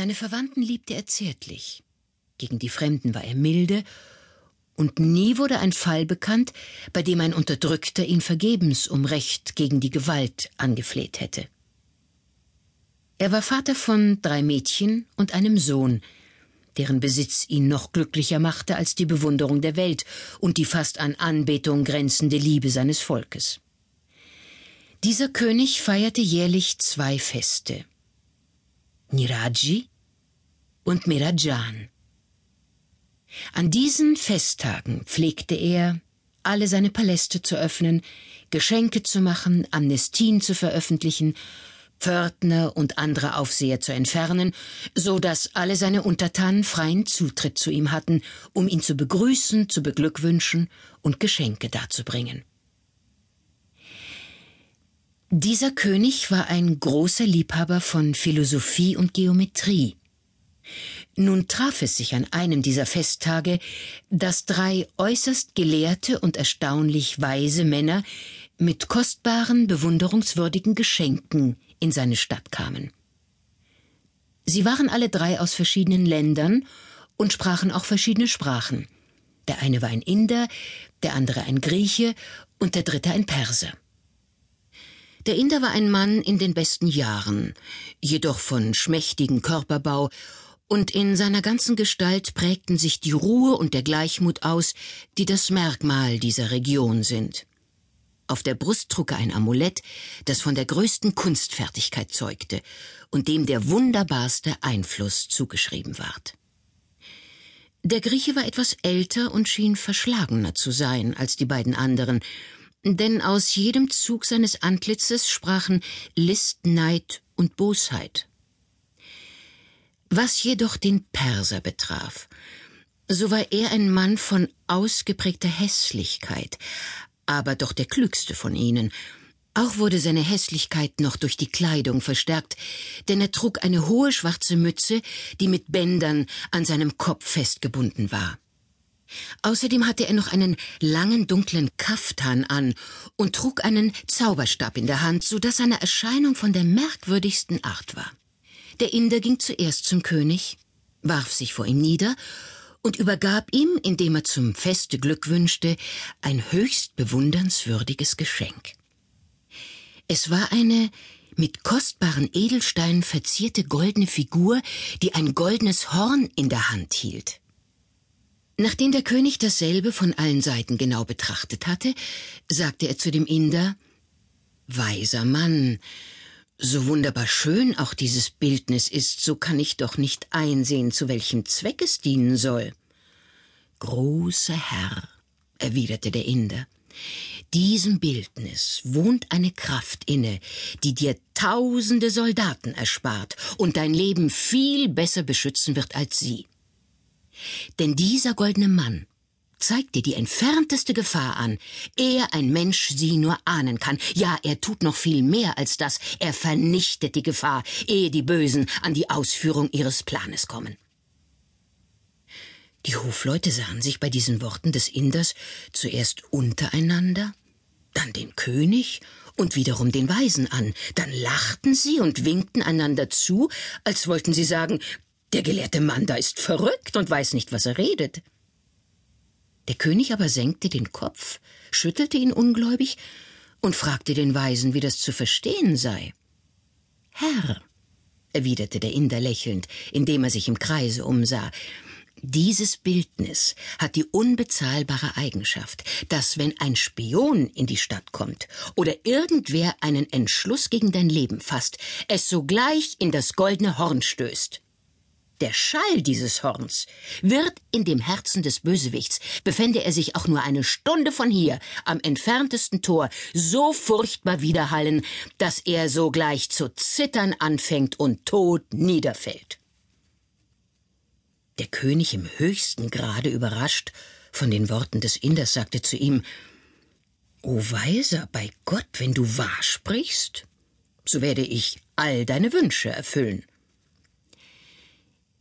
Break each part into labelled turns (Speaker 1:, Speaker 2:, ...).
Speaker 1: Seine Verwandten liebte er zärtlich. Gegen die Fremden war er milde, und nie wurde ein Fall bekannt, bei dem ein Unterdrückter ihn vergebens um Recht gegen die Gewalt angefleht hätte. Er war Vater von drei Mädchen und einem Sohn, deren Besitz ihn noch glücklicher machte als die Bewunderung der Welt und die fast an Anbetung grenzende Liebe seines Volkes. Dieser König feierte jährlich zwei Feste Niraji und Mirajan. An diesen Festtagen pflegte er, alle seine Paläste zu öffnen, Geschenke zu machen, Amnestien zu veröffentlichen, Pförtner und andere Aufseher zu entfernen, so dass alle seine Untertanen freien Zutritt zu ihm hatten, um ihn zu begrüßen, zu beglückwünschen und Geschenke darzubringen. Dieser König war ein großer Liebhaber von Philosophie und Geometrie. Nun traf es sich an einem dieser Festtage, dass drei äußerst gelehrte und erstaunlich weise Männer mit kostbaren, bewunderungswürdigen Geschenken in seine Stadt kamen. Sie waren alle drei aus verschiedenen Ländern und sprachen auch verschiedene Sprachen. Der eine war ein Inder, der andere ein Grieche und der dritte ein Perser. Der Inder war ein Mann in den besten Jahren, jedoch von schmächtigem Körperbau und in seiner ganzen Gestalt prägten sich die Ruhe und der Gleichmut aus, die das Merkmal dieser Region sind. Auf der Brust trug er ein Amulett, das von der größten Kunstfertigkeit zeugte und dem der wunderbarste Einfluss zugeschrieben ward. Der Grieche war etwas älter und schien verschlagener zu sein als die beiden anderen, denn aus jedem Zug seines Antlitzes sprachen List, Neid und Bosheit. Was jedoch den Perser betraf, so war er ein Mann von ausgeprägter Hässlichkeit, aber doch der klügste von ihnen. Auch wurde seine Hässlichkeit noch durch die Kleidung verstärkt, denn er trug eine hohe schwarze Mütze, die mit Bändern an seinem Kopf festgebunden war. Außerdem hatte er noch einen langen dunklen Kaftan an und trug einen Zauberstab in der Hand, so dass seine Erscheinung von der merkwürdigsten Art war. Der Inder ging zuerst zum König, warf sich vor ihm nieder und übergab ihm, indem er zum Feste Glück wünschte, ein höchst bewundernswürdiges Geschenk. Es war eine mit kostbaren Edelsteinen verzierte goldene Figur, die ein goldenes Horn in der Hand hielt. Nachdem der König dasselbe von allen Seiten genau betrachtet hatte, sagte er zu dem Inder Weiser Mann, so wunderbar schön auch dieses Bildnis ist, so kann ich doch nicht einsehen, zu welchem Zweck es dienen soll. Großer Herr, erwiderte der Inder, diesem Bildnis wohnt eine Kraft inne, die dir tausende Soldaten erspart und dein Leben viel besser beschützen wird als sie. Denn dieser goldene Mann zeigt dir die entfernteste Gefahr an, ehe ein Mensch sie nur ahnen kann. Ja, er tut noch viel mehr als das. Er vernichtet die Gefahr, ehe die Bösen an die Ausführung ihres Planes kommen. Die Hofleute sahen sich bei diesen Worten des Inders zuerst untereinander, dann den König und wiederum den Weisen an, dann lachten sie und winkten einander zu, als wollten sie sagen, der gelehrte Mann da ist verrückt und weiß nicht, was er redet. Der König aber senkte den Kopf, schüttelte ihn ungläubig und fragte den Weisen, wie das zu verstehen sei. Herr, erwiderte der Inder lächelnd, indem er sich im Kreise umsah, dieses Bildnis hat die unbezahlbare Eigenschaft, dass wenn ein Spion in die Stadt kommt oder irgendwer einen Entschluss gegen dein Leben fasst, es sogleich in das goldene Horn stößt. Der Schall dieses Horns wird in dem Herzen des Bösewichts, befände er sich auch nur eine Stunde von hier, am entferntesten Tor, so furchtbar widerhallen, dass er sogleich zu zittern anfängt und tot niederfällt. Der König im höchsten Grade überrascht von den Worten des Inders sagte zu ihm O Weiser, bei Gott, wenn du wahr sprichst, so werde ich all deine Wünsche erfüllen.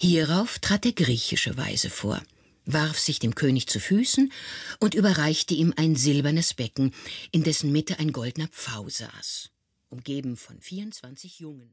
Speaker 1: Hierauf trat der griechische Weise vor, warf sich dem König zu Füßen und überreichte ihm ein silbernes Becken, in dessen Mitte ein goldener Pfau saß, umgeben von vierundzwanzig Jungen.